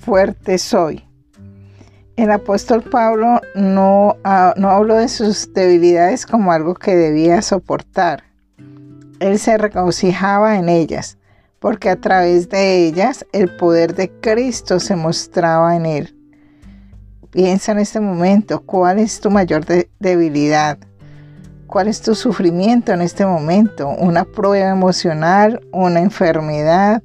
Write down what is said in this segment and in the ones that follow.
fuerte soy. El apóstol Pablo no, ah, no habló de sus debilidades como algo que debía soportar. Él se regocijaba en ellas, porque a través de ellas el poder de Cristo se mostraba en él. Piensa en este momento, ¿cuál es tu mayor debilidad? ¿Cuál es tu sufrimiento en este momento? ¿Una prueba emocional? ¿Una enfermedad?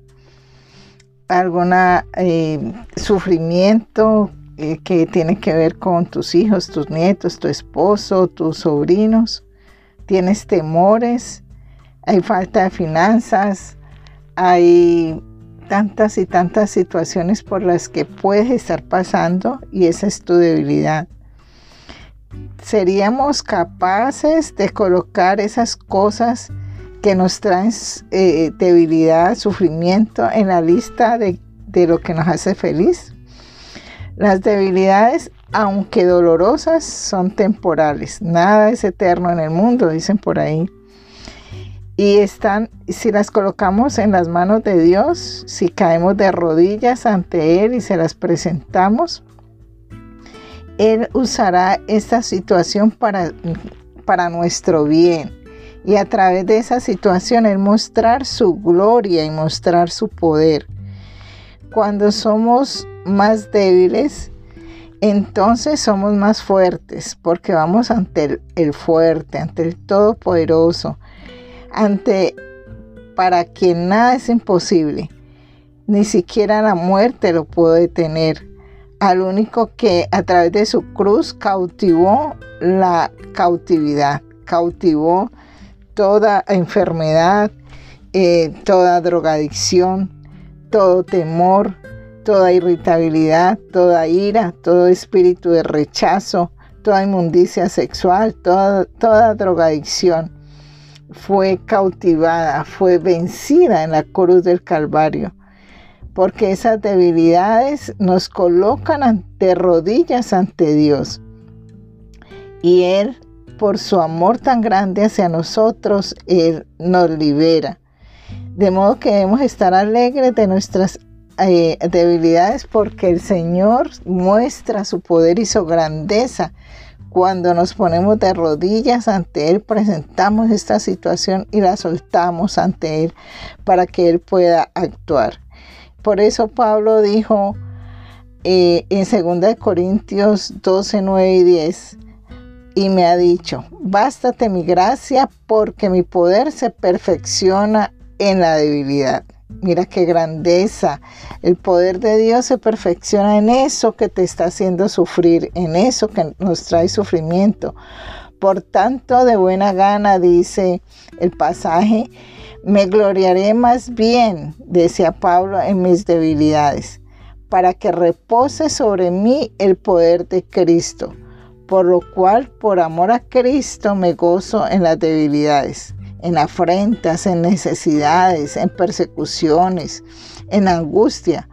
¿Algún eh, sufrimiento eh, que tiene que ver con tus hijos, tus nietos, tu esposo, tus sobrinos? ¿Tienes temores? ¿Hay falta de finanzas? ¿Hay tantas y tantas situaciones por las que puedes estar pasando y esa es tu debilidad? ¿Seríamos capaces de colocar esas cosas que nos traen eh, debilidad, sufrimiento en la lista de, de lo que nos hace feliz? Las debilidades, aunque dolorosas, son temporales. Nada es eterno en el mundo, dicen por ahí. Y están, si las colocamos en las manos de Dios, si caemos de rodillas ante Él y se las presentamos, Él usará esta situación para, para nuestro bien. Y a través de esa situación, Él mostrar su gloria y mostrar su poder. Cuando somos más débiles, entonces somos más fuertes, porque vamos ante el, fuerte, ante el todopoderoso, ante para quien nada es imposible. Ni siquiera la muerte lo pudo detener. Al único que a través de su cruz cautivó la cautividad, cautivó toda enfermedad, eh, toda drogadicción, todo temor, toda irritabilidad, toda ira, todo espíritu de rechazo, toda inmundicia sexual, toda, toda drogadicción fue cautivada, fue vencida en la cruz del Calvario, porque esas debilidades nos colocan ante rodillas ante Dios. Y Él, por su amor tan grande hacia nosotros, Él nos libera. De modo que debemos estar alegres de nuestras eh, debilidades porque el Señor muestra su poder y su grandeza. Cuando nos ponemos de rodillas ante Él, presentamos esta situación y la soltamos ante Él para que Él pueda actuar. Por eso Pablo dijo eh, en 2 Corintios 12, 9 y 10, y me ha dicho, bástate mi gracia porque mi poder se perfecciona en la debilidad. Mira qué grandeza. El poder de Dios se perfecciona en eso que te está haciendo sufrir, en eso que nos trae sufrimiento. Por tanto, de buena gana, dice el pasaje, me gloriaré más bien, decía Pablo, en mis debilidades, para que repose sobre mí el poder de Cristo, por lo cual, por amor a Cristo, me gozo en las debilidades en afrentas, en necesidades, en persecuciones, en angustia,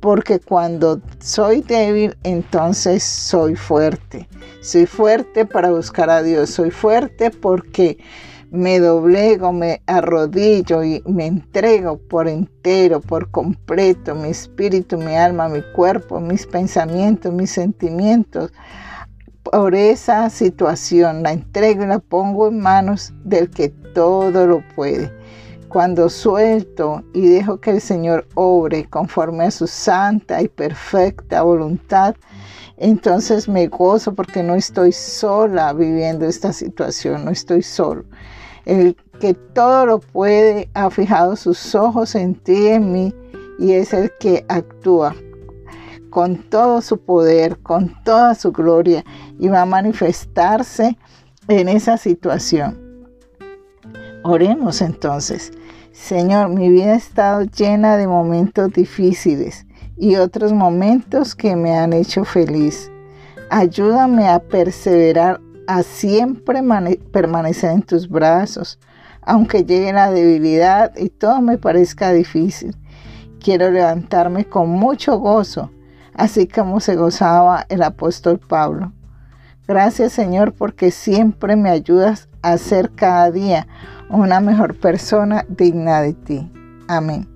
porque cuando soy débil, entonces soy fuerte. Soy fuerte para buscar a Dios, soy fuerte porque me doblego, me arrodillo y me entrego por entero, por completo, mi espíritu, mi alma, mi cuerpo, mis pensamientos, mis sentimientos por esa situación, la entrego y la pongo en manos del que todo lo puede. Cuando suelto y dejo que el Señor obre conforme a su santa y perfecta voluntad, entonces me gozo porque no estoy sola viviendo esta situación, no estoy solo. El que todo lo puede ha fijado sus ojos en ti en mí y es el que actúa con todo su poder, con toda su gloria y va a manifestarse en esa situación. Oremos entonces. Señor, mi vida ha estado llena de momentos difíciles y otros momentos que me han hecho feliz. Ayúdame a perseverar, a siempre permanecer en tus brazos, aunque llegue la debilidad y todo me parezca difícil. Quiero levantarme con mucho gozo así como se gozaba el apóstol Pablo. Gracias Señor porque siempre me ayudas a ser cada día una mejor persona digna de ti. Amén.